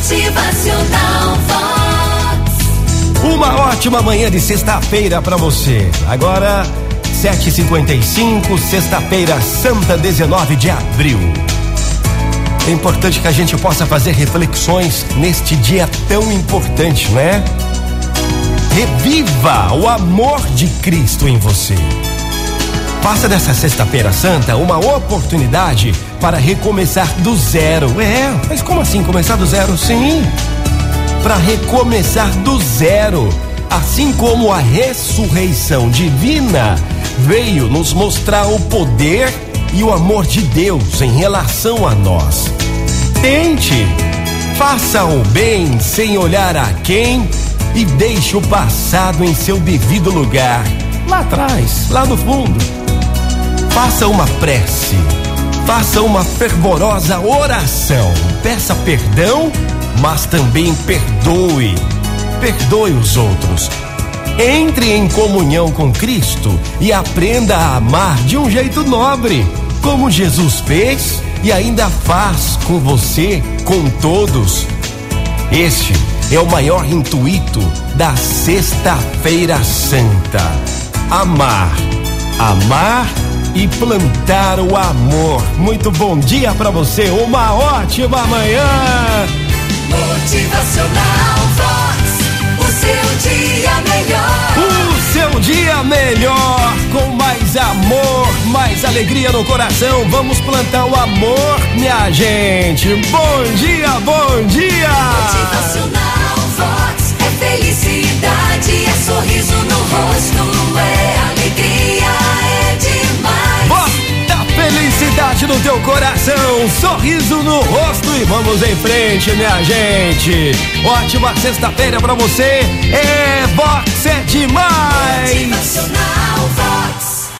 Motivacional Vox. Uma ótima manhã de sexta-feira para você. Agora, 7h55, sexta-feira, Santa 19 de abril. É importante que a gente possa fazer reflexões neste dia tão importante, né? Reviva o amor de Cristo em você. Faça dessa Sexta-feira Santa uma oportunidade para recomeçar do zero. É, mas como assim começar do zero? Sim, para recomeçar do zero. Assim como a ressurreição divina veio nos mostrar o poder e o amor de Deus em relação a nós. Tente, faça o bem sem olhar a quem e deixe o passado em seu devido lugar, lá atrás, lá no fundo. Faça uma prece, faça uma fervorosa oração, peça perdão, mas também perdoe. Perdoe os outros. Entre em comunhão com Cristo e aprenda a amar de um jeito nobre, como Jesus fez e ainda faz com você, com todos. Este é o maior intuito da Sexta-feira Santa: amar. Amar e plantar o amor. Muito bom dia para você, uma ótima manhã. Motivacional Vox. O seu dia melhor. O seu dia melhor, com mais amor, mais alegria no coração. Vamos plantar o amor, minha gente. Bom dia, bom dia. Motivacional no teu coração, sorriso no rosto e vamos em frente, minha gente. Ótima sexta-feira pra você. É.